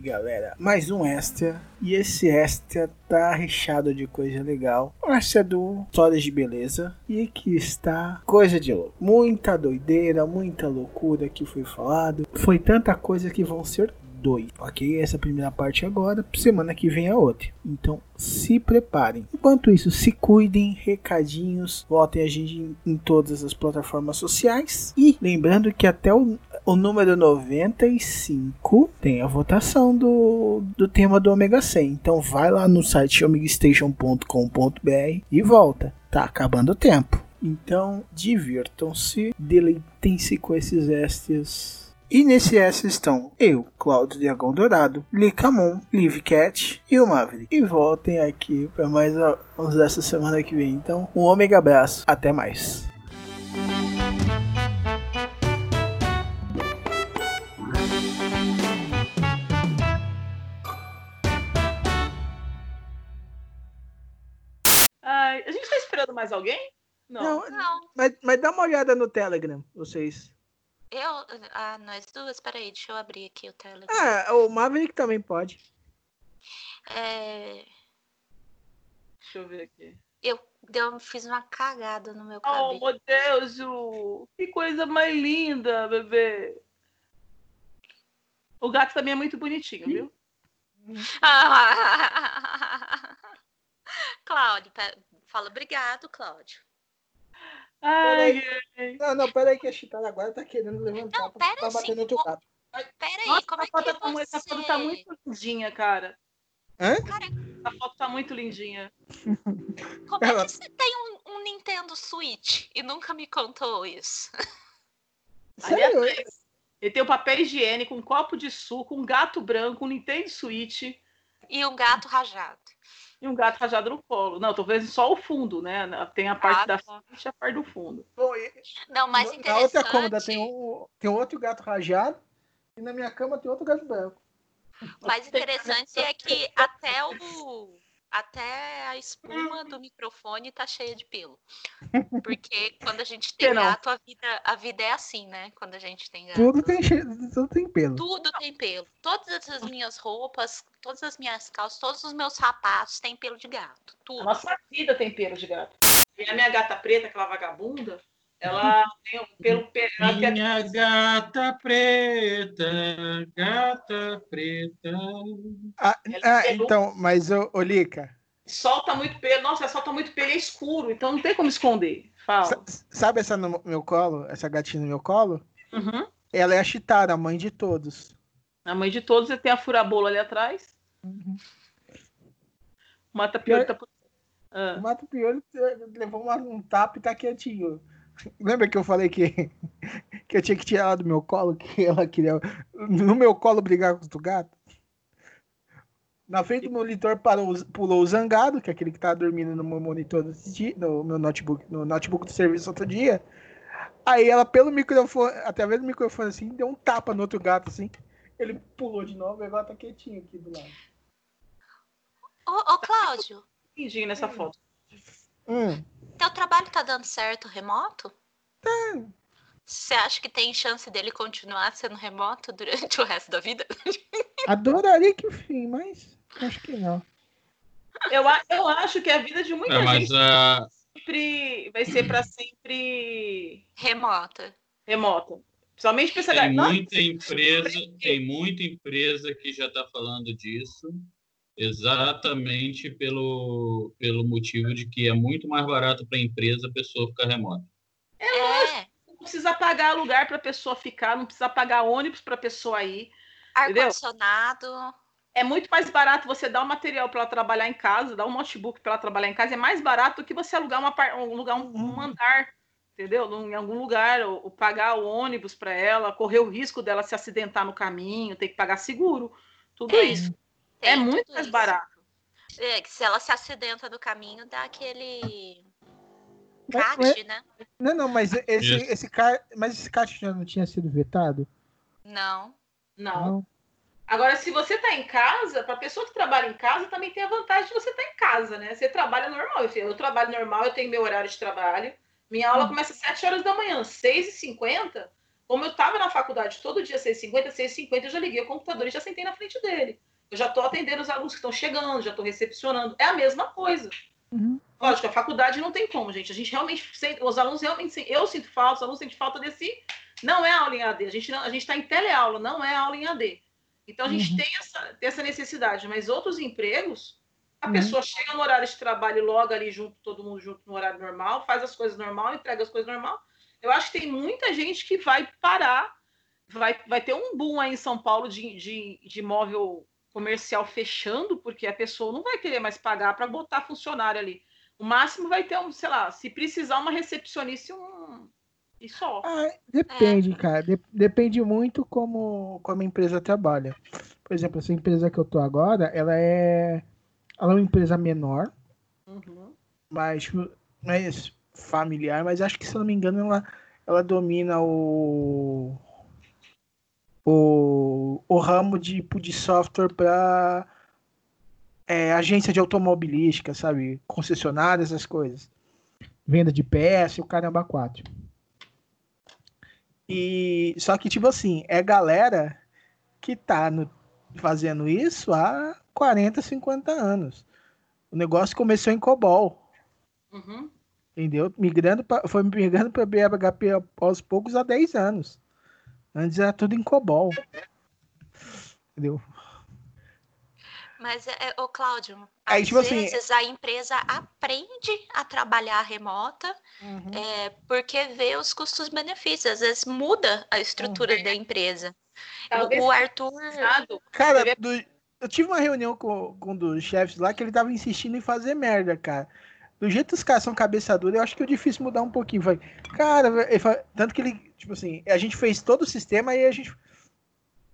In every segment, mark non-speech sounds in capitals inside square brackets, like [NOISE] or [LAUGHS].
Galera, mais um extra. E esse extra tá recheado de coisa legal. Um do Histórias de Beleza. E aqui está coisa de louco. Muita doideira, muita loucura que foi falado. Foi tanta coisa que vão ser dois, ok? Essa primeira parte agora, semana que vem a outra. Então se preparem. Enquanto isso, se cuidem, recadinhos, votem a gente em, todas as plataformas sociais. E lembrando que até o, o número 95 tem a votação do, do tema do Omega 100. Então vai lá no site omegastation.com.br e volta. Tá acabando o tempo. Então divirtam-se, deleitem-se com esses extras e nesse S estão eu, Cláudio Diagão Dourado, Licamon, Livcat e o Maverick. E voltem aqui para mais uns dessa semana que vem. Então, um ômega abraço. Até mais. Ai, a gente tá esperando mais alguém? Não. Não. Mas, mas dá uma olhada no Telegram, vocês. Eu. Ah, nós duas, peraí, deixa eu abrir aqui o Telegram. Ah, o Maverick também pode. É, Deixa eu ver aqui. eu, eu fiz uma cagada no meu Oh, cabelo. meu Deus, Ju! Que coisa mais linda, bebê! O gato também é muito bonitinho, viu? [LAUGHS] Cláudio, pe- fala obrigado, Cláudio. Ai, ai. Não, não, pera aí que a Chitara agora tá querendo levantar Não, pra aí, bater no teu gato. Peraí, Nossa, como é que tá, mu- essa você... foto tá muito lindinha, cara. Hã? Cara, Essa foto tá muito lindinha. como é Ela- que você tem um, um Nintendo Switch e nunca me contou isso? Sério? Aliás, ele tem um papel higiênico, um copo de suco, um gato branco, um Nintendo Switch E um gato rajado. E um gato rajado no colo. Não, tô vendo só o fundo, né? Tem a parte Ah, da tá. frente e a parte do fundo. Bom, e- Não, mais na interessante. outra cômoda tem um, tem outro gato rajado e na minha cama tem outro gato branco. O mais interessante é que até o até a espuma do [LAUGHS] microfone tá cheia de pelo. [LAUGHS] Porque quando a gente tem gato, a vida, a vida é assim, né? Quando a gente tem gato. Tudo tem, tudo tem pelo. Tudo tem pelo. Todas as minhas roupas, todas as minhas calças, todos os meus sapatos têm pelo de gato. A Tudo. nossa vida tem pelo de gato. E a minha gata preta, aquela vagabunda, ela tem um pelo. pe- Ela tem Minha gata preta, gata preta. Ah, Ela ah, é então, mas ô, ô Lica, solta muito pelo. Nossa, ela solta muito pelo, é escuro, então não tem como esconder. Fala. sa- sabe essa no meu colo, essa gatinha no meu colo? Uhum. Ela é a Chitara, a mãe de todos. A mãe de todos, tem a furabola ali atrás. Mata pior. Tá... Ah, Mato Piolho eh, levou um tapa e tá quietinho. Lembra que eu falei que, [LAUGHS] que eu tinha que tirar ela do meu colo, que ela queria no meu colo brigar com o gato? Na frente do monitor parou, pulou o zangado, que é aquele que tá dormindo no meu monitor dia, no meu notebook, no notebook do serviço outro dia. Aí ela, pelo microfone, através do microfone assim, deu um tapa no outro gato assim. Ele pulou de novo e agora tá quietinho aqui do lado. Ô, ô Cláudio, lindinho nessa foto. Hum, teu trabalho tá dando certo remoto? Você acha que tem chance dele continuar sendo remoto durante o resto da vida? [LAUGHS] adoraria que fim, mas acho que não. Eu, eu acho que a vida de muita É, mas gente ah, sempre vai ser para sempre Remota. remota. Principalmente pra essa tem galera. muita empresa, tem muita empresa que já está falando disso, exatamente pelo, pelo motivo de que é muito mais barato para a empresa a pessoa ficar remota. É. Não precisa pagar lugar para a pessoa ficar, não precisa pagar ônibus para a pessoa ir. Ar-condicionado. É muito mais barato você dar o material para ela trabalhar em casa, dar um notebook para ela trabalhar em casa. É mais barato do que você alugar uma, um lugar, um, um andar. entendeu? Em algum lugar, ou, ou pagar o ônibus para ela, correr o risco dela se acidentar no caminho, ter que pagar seguro, tudo É isso. Tem É muito mais isso. barato. É, que se ela se acidenta no caminho, dá aquele Mas- CAT, né? Não, não, mas esse, Isso. esse. Mas esse cara já não tinha sido vetado? Não. Não. Agora, se você está em casa, para a pessoa que trabalha em casa, também tem a vantagem de você estar em casa, né? Você trabalha normal. Eu, eu trabalho normal, eu tenho meu horário de trabalho. Minha aula começa às 7 horas da manhã, 6h50. Como eu estava na faculdade todo dia, 6h50, 6h50, eu já liguei o computador e já sentei na frente dele. Eu já estou atendendo os alunos que estão chegando, já estou recepcionando. É a mesma coisa. Uhum. Lógico, a faculdade não tem como, gente. A gente realmente, sente- os alunos realmente, eu sinto falta, os alunos sentem falta desse. Não é aula em AD. A gente não- a gente está em teleaula, não é aula em AD. Então a gente Uhum. tem, essa, tem essa necessidade. Mas outros empregos, a Uhum. pessoa chega no horário de trabalho logo ali junto, todo mundo junto no horário normal, faz as coisas normal, entrega as coisas normal. Eu acho que tem muita gente que vai parar, vai, vai ter um boom aí em São Paulo de, de, de imóvel comercial fechando, porque a pessoa não vai querer mais pagar para botar funcionário ali. O máximo vai ter um, sei lá, se precisar, uma recepcionista e um. E só. Ah, depende, cara. De- depende muito como, como a empresa trabalha. Por exemplo, essa empresa que eu tô agora, ela é. Ela é uma empresa menor, Uhum. mais, mais familiar, mas acho que, se eu não me engano, ela, ela domina o. O, o ramo de, de software para agência de automobilística, sabe? Concessionária, essas coisas. Venda de peça e o caramba 4. E só que, tipo assim, é galera que tá no- fazendo isso há 40, 50 anos. O negócio começou em COBOL, Uhum. entendeu? Migrando pra, foi migrando para BHP aos poucos há 10 anos. Antes era tudo em COBOL. Entendeu? Mas, é, ô Cláudio, Aí, às tipo assim, vezes a empresa aprende a trabalhar remota é, porque vê os custos-benefícios. Às vezes muda a estrutura da empresa. Talvez o Arthur. Cara, do- eu tive uma reunião com, com um dos chefes lá que ele tava insistindo em fazer merda, cara. Do jeito que os caras são cabeça dura, eu acho que é difícil mudar um pouquinho. Falei, cara, tanto que ele, tipo assim, a gente fez todo o sistema e a gente.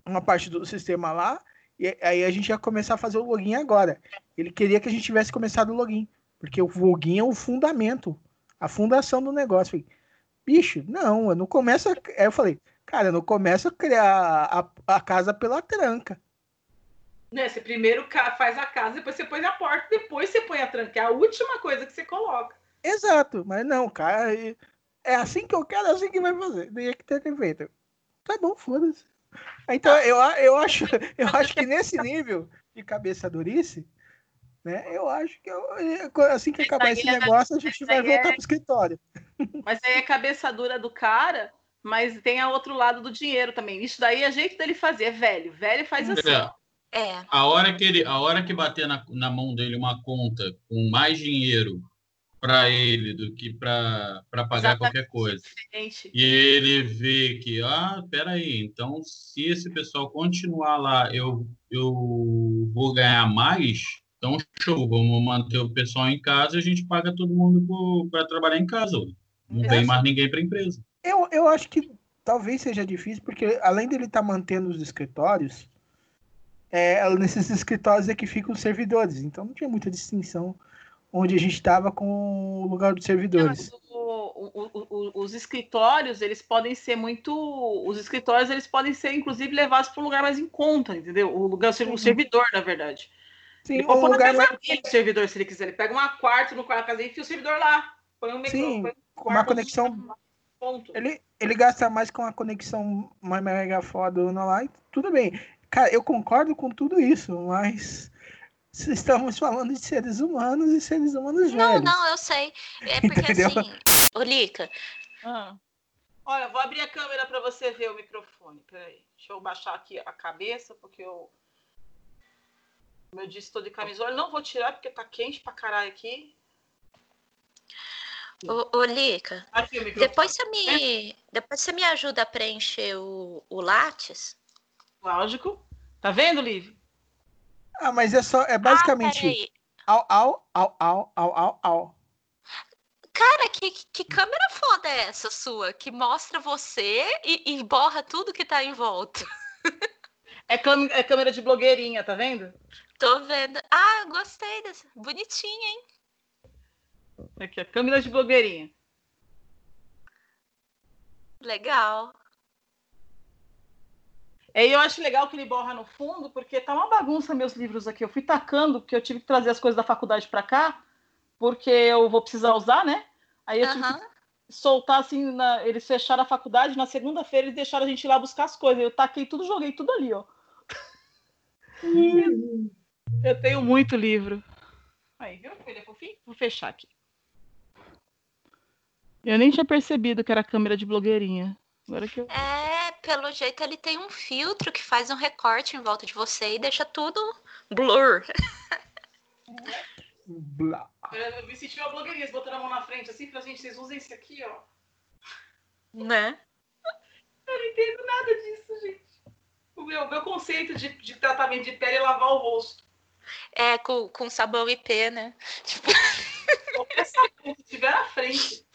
Uma parte do sistema lá, e aí a gente ia começar a fazer o login agora. Ele queria que a gente tivesse começado o login, porque o login é o fundamento, a fundação do negócio. Bicho, não, eu não começo. A... Aí eu falei, cara, eu não começo a criar a, a casa pela tranca. Né? Você primeiro faz a casa, depois você põe a porta, depois você põe a tranca. É a última coisa que você coloca. Exato, mas não, cara, é- é assim que eu quero, é assim que vai fazer. Tinha que ter feito. Tá bom, foda-se. Então, eu, eu, acho, [LAUGHS] eu acho que nesse nível de cabeça durice, né, eu acho que eu- assim que acabar esse negócio, a gente vai voltar é- pro escritório. [LAUGHS] Mas aí é cabeça dura do cara, mas tem a outro lado do dinheiro também. Isso daí é jeito dele fazer, é velho. Velho faz assim. É. É, A hora que ele, a hora que bater na, na mão dele uma conta com mais dinheiro para ele do que para pagar Exatamente. qualquer coisa. E ele vê que, ah, peraí, então se esse pessoal continuar lá, eu, eu vou ganhar mais, então show, vamos manter o pessoal em casa e a gente paga todo mundo para trabalhar em casa. Não vem mais ninguém para a empresa. Eu, eu acho que talvez seja difícil, porque além dele estar mantendo os escritórios, é, nesses escritórios é que ficam os servidores. Então não tinha muita distinção onde a gente estava com o lugar dos servidores. Mas o- o- o- o- os escritórios, eles podem ser muito. Os escritórios, eles podem ser, inclusive, levados para um lugar mais em conta, entendeu? O lugar, o Uhum. servidor, na verdade. Sim, Ele um na lugar mais, o servidor, se ele quiser. Ele pega um quarto no quarto da casa e enfia o servidor lá. Põe um Sim, microfone. com uma conexão. Ponto. Ele, ele gasta mais com a conexão mais mega foda lá e tudo bem. Cara, eu concordo com tudo isso, mas estamos falando de seres humanos e seres humanos Não, velhos. não, eu sei. É [LAUGHS] porque Entendeu? assim, ô Lica, Olha, eu vou abrir a câmera para você ver o microfone. Peraí. Deixa eu baixar aqui a cabeça, porque eu. Como eu disse, estou de camisola. Não vou tirar porque tá quente pra caralho aqui. ô, ô Lica, Aqui depois você me, depois você me ajuda a preencher o, o Lattes. Lógico. Tá vendo, Liv? Ah, mas é só, é Ah, basicamente peraí. au, au, au, au, au, au, au. Cara, que, que câmera foda é essa sua? Que mostra você e, e borra tudo que tá em volta. É, é câmera de blogueirinha, tá vendo? Tô vendo. Ah, gostei dessa. Bonitinha, hein? Aqui, a câmera de blogueirinha. Legal. É, E eu acho legal que ele borra no fundo, porque tá uma bagunça meus livros aqui. Eu fui tacando, porque eu tive que trazer as coisas da faculdade pra cá, porque eu vou precisar usar, né? Aí eu tive Aham. que soltar assim, na- eles fecharam a faculdade, na segunda-feira eles deixaram a gente ir lá buscar as coisas. Eu taquei tudo, joguei tudo ali, ó. eu tenho muito livro. Aí, viu? Ele é fofinho? Vou fechar aqui. Eu nem tinha percebido que era câmera de blogueirinha. Agora que eu... É, pelo jeito ele tem um filtro que faz um recorte em volta de você e deixa tudo blur. Blá. Eu me senti uma blogueirinha, botando a mão na frente assim, pra gente, vocês usem esse aqui, ó. Né? Eu não entendo nada disso, gente. O meu, meu conceito de, de tratamento de pele é lavar o rosto. É, com, com sabão IP, né? Tipo, Qualquer sabão que tiver na frente.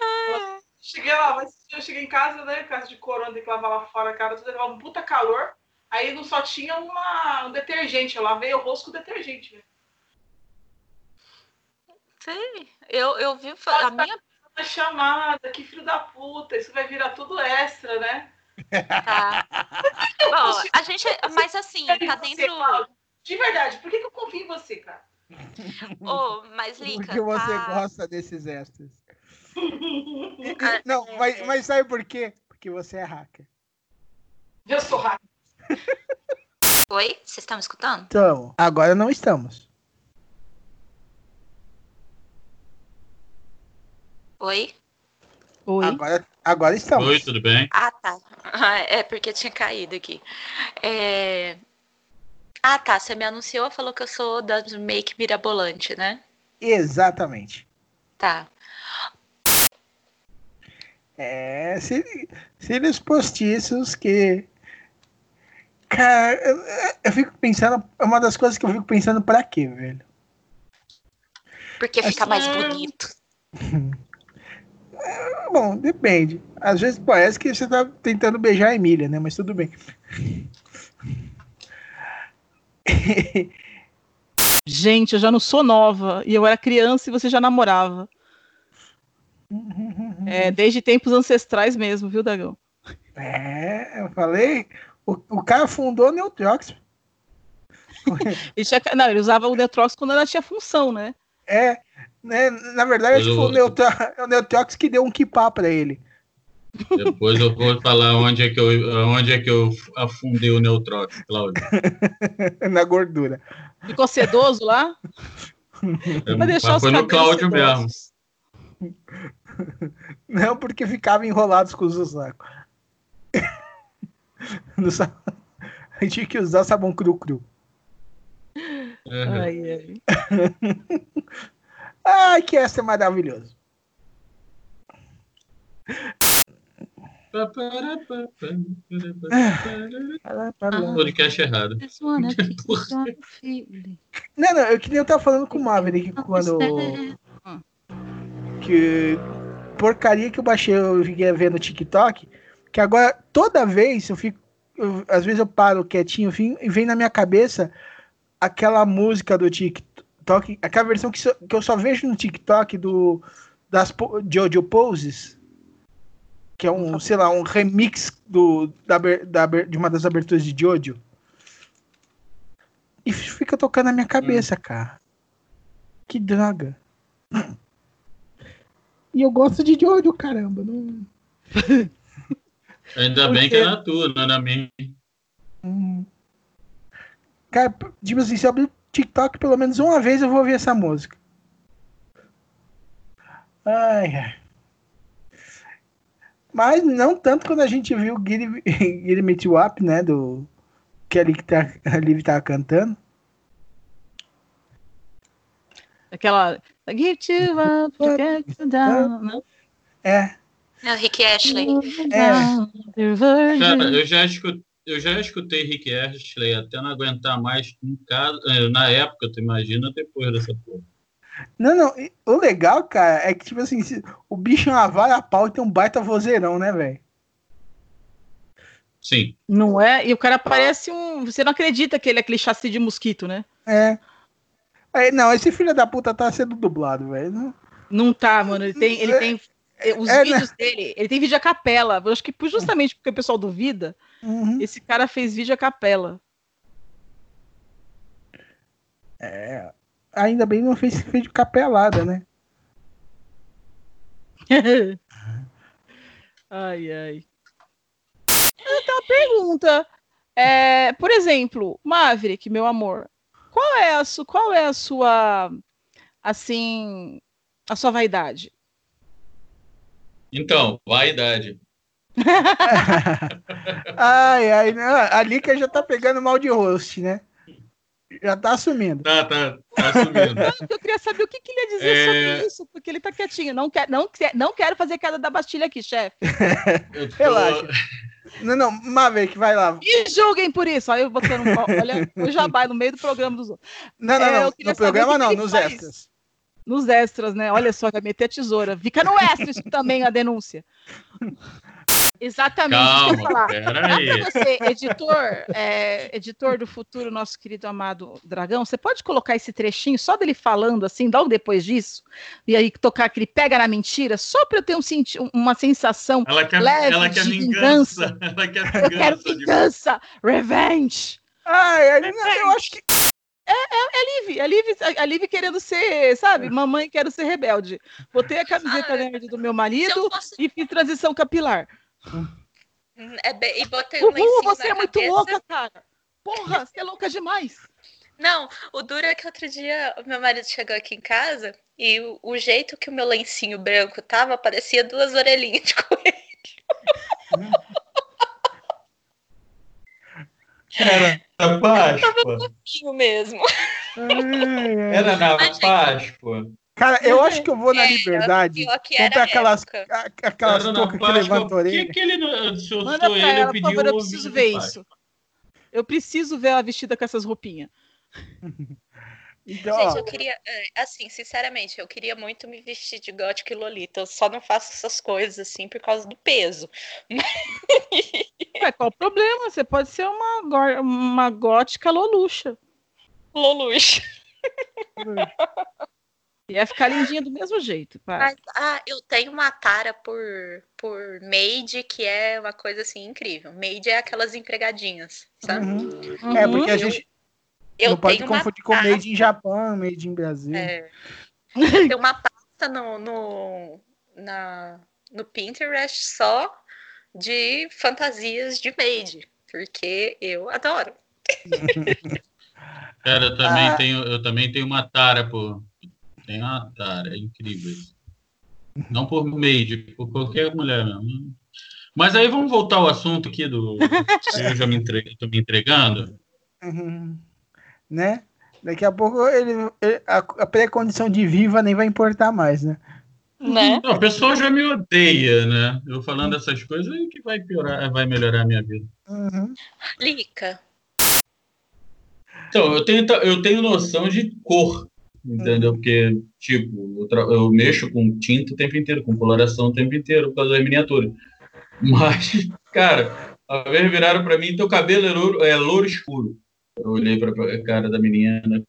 Eu cheguei lá, mas eu cheguei em casa, né? Casa de corona, tem que lavar lá fora, cara, tudo levava um puta calor. Aí não só tinha uma, um detergente, eu lavei o rosto com detergente, velho. sei. Eu, eu vi fa- a minha. Chamada, que filho da puta, isso vai virar tudo extra, né? Tá. [LAUGHS] Bom, a gente. Mas assim, tá dentro. De verdade, por que, que eu confio em você, cara? Ô, mas Lica. Porque você tá- gosta desses extras. Ah, não, é, mas, é. mas sabe por quê? Porque você é hacker. Eu sou hacker. Oi? Vocês estão me escutando? Então, agora não estamos. Oi? Oi? Agora, agora estamos. Oi, tudo bem? Ah, tá. Ah, É porque tinha caído aqui. É... Ah, tá. Você me anunciou, falou que eu sou da Make Mirabolante, né? Exatamente. Tá. É, cíli- cílios postiços que. Cara, eu, eu fico pensando. É uma das coisas que eu fico pensando pra quê, velho? Porque fica mais Assim- bonito. [LAUGHS] Bom, depende. Às vezes parece que você tá tentando beijar a Emília, né? Mas tudo bem. Gente, eu já não sou nova. E eu era criança e você já namorava. É, desde tempos ancestrais mesmo, viu, Dagão? É, eu falei. O, o cara fundou o Neutrox. [LAUGHS] Ele tinha- não, ele usava o Neutrox quando ela tinha função, né? É, né? Na verdade, acho que foi o, Neutro, é o Neutrox que deu um kipá pra ele. Depois eu vou falar onde é que eu, onde é que eu afundei o Neutrox, Cláudio. [LAUGHS] na gordura. Ficou sedoso lá? Deixar Mas os foi no cabelos Cláudio mesmo. [LAUGHS] Não porque ficava enrolados com o Zuzaco. No sa- A [LAUGHS] gente tinha que usar sabão cru-cru. É. Ai, ai. [LAUGHS] Ai, que essa é maravilhoso. Podcast errado. Não, não, eu queria eu tava falando com o Maverick quando. Que porcaria que eu baixei, eu fiquei vendo no TikTok. Que agora, toda vez eu fico. eu- às vezes eu paro quietinho fim, e vem na minha cabeça aquela música do TikTok, aquela versão que, só- que eu só vejo no TikTok do das Jojo Poses. Que é um, sei lá, um remix do, da, da de uma das aberturas de Jojo. E fica tocando na minha cabeça, cara. Que droga. E eu gosto de Jojo, caramba. Não... [LAUGHS] Ainda bem que é na tua, não é na minha. Hum. Cara, tipo assim, se eu abrir o TikTok pelo menos uma vez eu vou ouvir essa música. Ai, ai. Mas não tanto quando a gente viu o Giri [LAUGHS] Giri Me To Up, né? Do. Que ali que tá, [LAUGHS] a Liv tava cantando. Aquela. I give you up, to get you down. É. É o Rick Ashley. É. Cara, eu já escutei, eu já escutei Rick Astley até não aguentar mais em casa, eh, na época, tu imagina depois dessa porra. Não, não. O legal, cara, é que, tipo assim, o bicho é uma vara a pau e tem um baita vozeirão, né, velho? Sim. Não é? E o cara parece um. Você não acredita que ele é aquele chassi de mosquito, né? É. Aí, não, esse filho da puta tá sendo dublado, velho. Não- Não tá, mano. Ele tem. Ele tem os é, né? vídeos dele. Ele tem vídeo a capela. Eu acho que justamente porque o pessoal duvida, Uhum. esse cara fez vídeo a capela. É. Ainda bem que não fez de capelada, né? [LAUGHS] ai, ai. Então, a pergunta. É, por exemplo, Maverick, meu amor, qual é a, su, qual é a sua, assim, a sua vaidade? Então, vaidade. [LAUGHS] ai, ai, não, a Lika já tá pegando mal de host, né? Já tá assumindo. Tá, tá, tá assumindo. [LAUGHS] Não, eu queria saber o que, que ele ia dizer É. sobre isso, porque ele tá quietinho. Não, quer, não, quer, não quero fazer queda da Bastilha aqui, chefe. Tô- [LAUGHS] Relaxa. Não, não, Maverick, vai lá. Me julguem por isso. Aí eu botando um. Olha, o jabá no meio do programa dos outros. Não, não, É, não. No programa não, nos faz. extras. Nos extras, né? Olha só, vai meter a tesoura. Fica no extra isso também, a denúncia. Exatamente. isso que eu ia Calma, falar. pera aí. Você, editor, é, editor do futuro, nosso querido amado Dragão, você pode colocar esse trechinho só dele falando assim, logo depois disso, e aí tocar aquele pega na mentira, só para eu ter um, senti- uma sensação. Ela quer, Leve ela quer de vingança. [LAUGHS] Ela quer vingança. Eu quero de- vingança, revenge. Ai, eu acho que. Liv, a Liv, a Liv querendo ser, sabe? Mamãe quero ser rebelde. Botei a camiseta Ah, nerd do meu marido fosse. e fiz transição capilar. É bem- e botei um Uhul, lencinho você na é muito cabeça. louca, cara. Porra, você é louca demais. Não, o duro é que outro dia o meu marido chegou aqui em casa e o, o jeito que o meu lencinho branco tava parecia duas orelhinhas de [LAUGHS] coelho. Era na Páscoa. Pouquinho mesmo. Ai, ai. Era na Páscoa. Cara, eu acho que eu vou [LAUGHS] na É, liberdade. Que Comprar aquelas, época. a- aquelas toucas que Páscoa. levantam a Por que, orelha. que ele eu Manda pra ele, ela, por favor, eu o preciso ver isso. Eu preciso ver ela vestida com essas roupinhas. [LAUGHS] Então, Gente, ó, eu queria, é, assim, sinceramente, eu queria muito me vestir de gótica e lolita. Eu só não faço essas coisas assim por causa do peso. Ué, qual o problema? Você pode ser uma, uma gótica loluxa. Loluxa. Ia ficar lindinha do mesmo jeito. pá. Mas, ah, eu tenho uma tara por, por maid, que é uma coisa assim incrível. Maid é aquelas empregadinhas, sabe? uhum. É, porque a Uhum. gente Eu não pode tenho uma confundir com made em Japão, made em Brasil. É. [LAUGHS] Tem uma pasta no, no, na, no Pinterest só de fantasias de maid, porque eu adoro. [LAUGHS] Cara, eu também, Ah. tenho, eu também tenho uma tara por. Uma tara, é incrível isso. Não por maid, por qualquer mulher mesmo. Mas aí vamos voltar ao assunto aqui do. [LAUGHS] Eu já me entre- tô me entregando. Uhum. Né? Daqui a pouco ele, ele- a, a pré-condição de viva nem vai importar mais, né? Né? Não, o pessoal já me odeia, né? Eu falando essas coisas aí que vai piorar, vai melhorar a minha vida. Uhum. Lica. Então, eu tenho, eu tenho noção de cor, entendeu? Porque, tipo, eu, eu mexo com tinta o tempo inteiro, com coloração o tempo inteiro, por causa das miniaturas. [LAUGHS] Mas, cara, a vez viraram pra mim, teu cabelo é louro, é louro escuro. Eu olhei pra, cara da menina.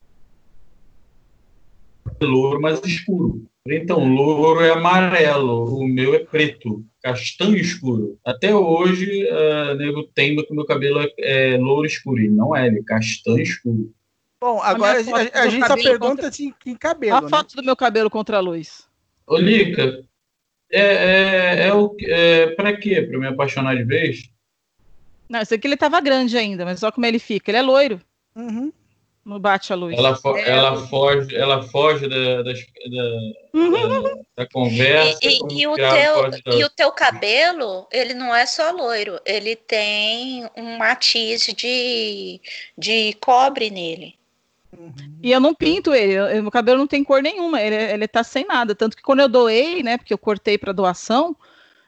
É louro, mas escuro. Então, louro é amarelo, o meu é preto, castanho escuro. Até hoje, uh, nego teima que o meu cabelo é, é louro escuro. E não é, ele é castanho escuro. Bom, agora a, a- a gente só pergunta contra- assim, que cabelo, a né? foto do meu cabelo contra a luz. Ô, Lica, é, é, é, o, é pra quê? Pra me apaixonar de vez? Não, isso aqui ele tava grande ainda, mas olha como ele fica. Ele é loiro, Uhum. não bate a luz. Ela, fo- É, ela foge, ela foge da, das- da, da, da conversa. E, e- e o que teu, e o teu cabelo, ele não é só loiro, ele tem um matiz de, de cobre nele. E eu não pinto ele, eu- meu cabelo não tem cor nenhuma, ele, ele tá sem nada. Tanto que quando eu doei, né, porque eu cortei para doação,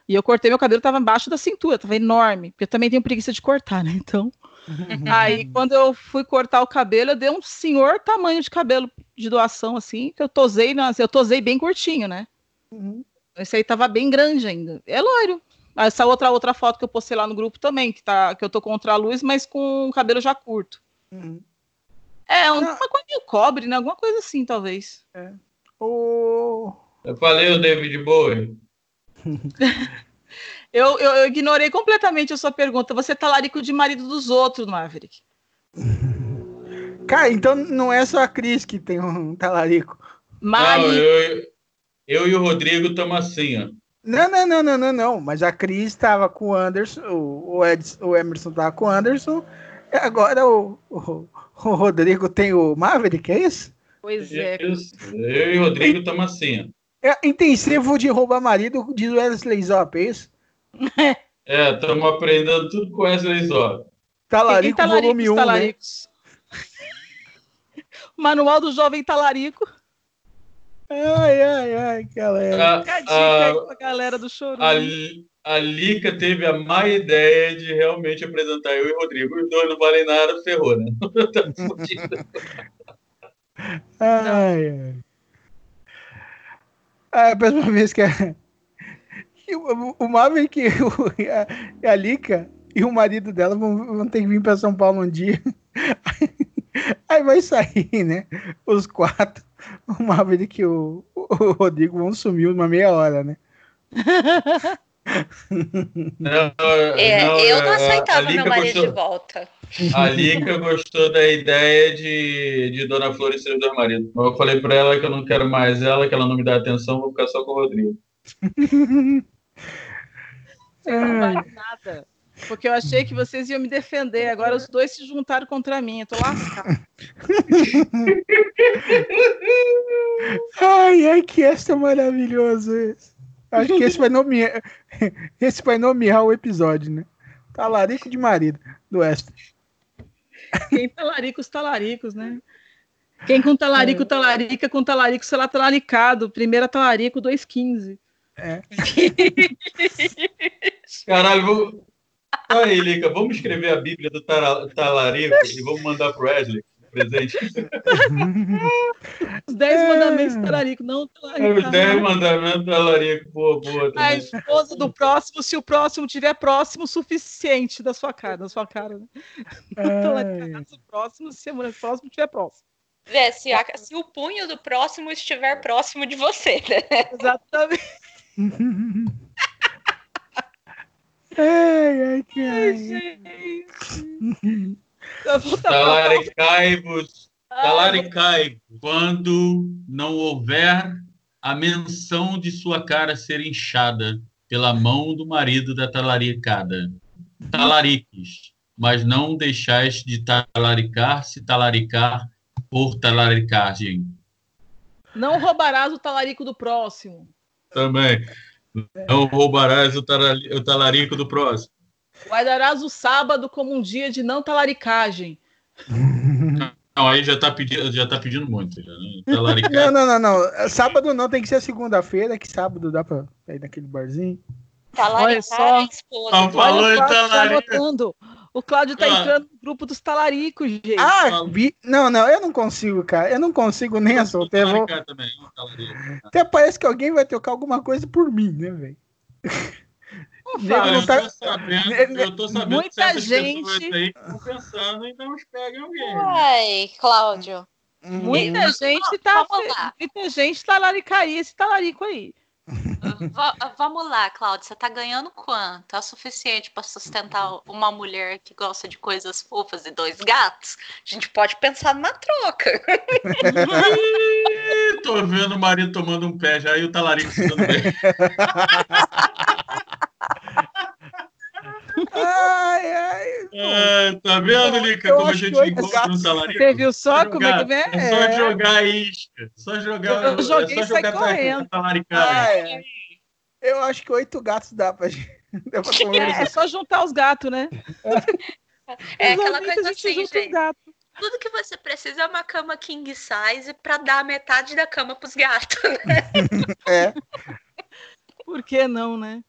e eu cortei, meu cabelo tava embaixo da cintura, tava enorme, porque eu também tenho preguiça de cortar, né, então... [LAUGHS] Aí, quando eu fui cortar o cabelo, eu dei um senhor tamanho de cabelo de doação, assim, que eu tosei, nas, eu tosei bem curtinho, né? Uhum. Esse aí tava bem grande ainda. É loiro. Essa outra outra foto que eu postei lá no grupo também, que, tá, que eu tô contra a luz, mas com o cabelo já curto. Uhum. É, um- Ah. uma coisa meio cobre, né? Alguma coisa assim, talvez. O... Eu falei o David Bowie. [LAUGHS] Eu, eu, eu ignorei completamente a sua pergunta. Você é talarico de marido dos outros, Maverick. [LAUGHS] Cara, então não é só a Cris que tem um talarico. Não, Mari, eu, eu e o Rodrigo estamos assim, ó. Não, não, não, não, não, não. Mas a Cris estava com o Anderson, o, o, Edson, o Emerson tava com o Anderson. E agora o, o, o Rodrigo tem o Maverick, é isso? pois é. Isso. Eu e o Rodrigo estamos assim. É intensivo de roubar marido, diz o Wesley Zop, é isso? É, estamos aprendendo tudo com Wesley Zó. Talarico, Tem volume 1, né? talaricos. [LAUGHS] Manual do Jovem Talarico. Ai, ai, ai, galera. A, Fica a dica aí a, galera do choro. a, a Lica teve a má ideia de realmente apresentar eu e o Rodrigo. Os dois não valem nada, ferrou, né? [LAUGHS] Tá fudido. Ai, ai. Ah, a próxima vez que, a, que o, o Maverick e o- a, a Lica e o marido dela vão, vão ter que vir para São Paulo um dia. [LAUGHS] Aí vai sair, né? Os quatro. O Maverick e o, o Rodrigo vão sumir uma meia hora, né? [LAUGHS] Não, É, não, eu não a- a aceitava meu marido gostou- de volta. A Lica gostou da ideia de, de Dona Flor e seus dois maridos. Eu falei pra ela que eu não quero mais ela, que ela não me dá atenção, vou ficar só com o Rodrigo. Não valem nada. Porque eu achei que vocês iam me defender. Agora os dois se juntaram contra mim. Eu tô lascado. [LAUGHS] Ai, ai, que esta maravilhoso esse. Acho que esse vai nomear. [LAUGHS] Esse vai nomear o episódio, né? Talarico de marido do Extra. Quem talarica os talaricos, né? Quem com talarico, talarica, com talarico, sei lá, talaricado. Primeira talarico, 2,15. [LAUGHS] Caralho, vou... Aí, Lica, vamos escrever a Bíblia do Talarico e vamos mandar pro Wesley presente. Os 10 É. mandamentos do talarico, não Os talarico. 10 mandamentos do Talarico, boa, boa. A também. esposa do próximo, se o próximo tiver próximo o suficiente da sua cara, da sua cara. Né? [LAUGHS] Talaricado o próximo, se o próximo tiver próximo. É, se, a- se o punho do próximo estiver próximo de você, né? Exatamente. [LAUGHS] Ai, ai, que Ai, ai. gente. [LAUGHS] Talaricai-vos, talaricai quando não houver a menção de sua cara ser inchada pela mão do marido da talaricada. Talariques, mas não deixais de talaricar se talaricar por talaricagem. Não roubarás o talarico do próximo. Também. Não roubarás o talarico do próximo. Guardarás o sábado como um dia de não talaricagem. [LAUGHS] Não, aí já tá pedindo, já tá pedindo muito. Já, né? Não, não, não, não. Sábado não, tem que ser segunda-feira, que sábado dá pra ir naquele barzinho. Talaricar só. esposa. Tá falando Olha, o Cláudio tá Ah. entrando no grupo dos talaricos, gente. Ah, vi... não, não, eu não consigo, cara. Eu não consigo nem a solteira. Vou- não, talarico. Até parece que alguém vai trocar alguma coisa por mim, né, velho? [LAUGHS] Não Nego não eu, tá- tô sabendo, eu tô sabendo Muita gente- aí estão pensando em não peguem alguém. Ai, Cláudio. Muita Hum. gente tá. Muita gente talaricaria esse talarico aí. [LAUGHS] Va- vamos lá, Cláudio. Você tá ganhando quanto? É o suficiente para sustentar uma mulher que gosta de coisas fofas e dois gatos? A gente pode pensar numa troca. Ih, tô vendo o marido tomando um pé já e o talarico se dando bem. [LAUGHS] Ai, ai. Ah, tá vendo, Lica, Eu como a gente encontra um talarico? Você viu só Só como é que vem? É só É. jogar a isca. Só jogar. Eu joguei é e só saí jogar correndo. Ai, ai. Eu acho que oito gatos dá pra gente. [LAUGHS] Dá pra É, é só juntar os gatos, né? [LAUGHS] É aquela coisa assim, gente. Tudo que você precisa é uma cama king size para dar metade da cama pros gatos. [LAUGHS] É. Por que não, né?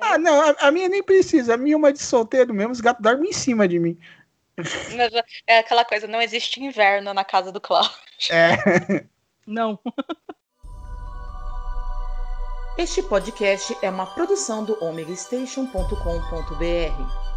Ah, não, a, a, minha nem precisa. A minha é uma de solteiro mesmo, os gatos dormem em cima de mim. Mas é, é aquela coisa, não existe inverno na casa do Cláudio. É. Não. Este podcast é uma produção do omegastation.com.br.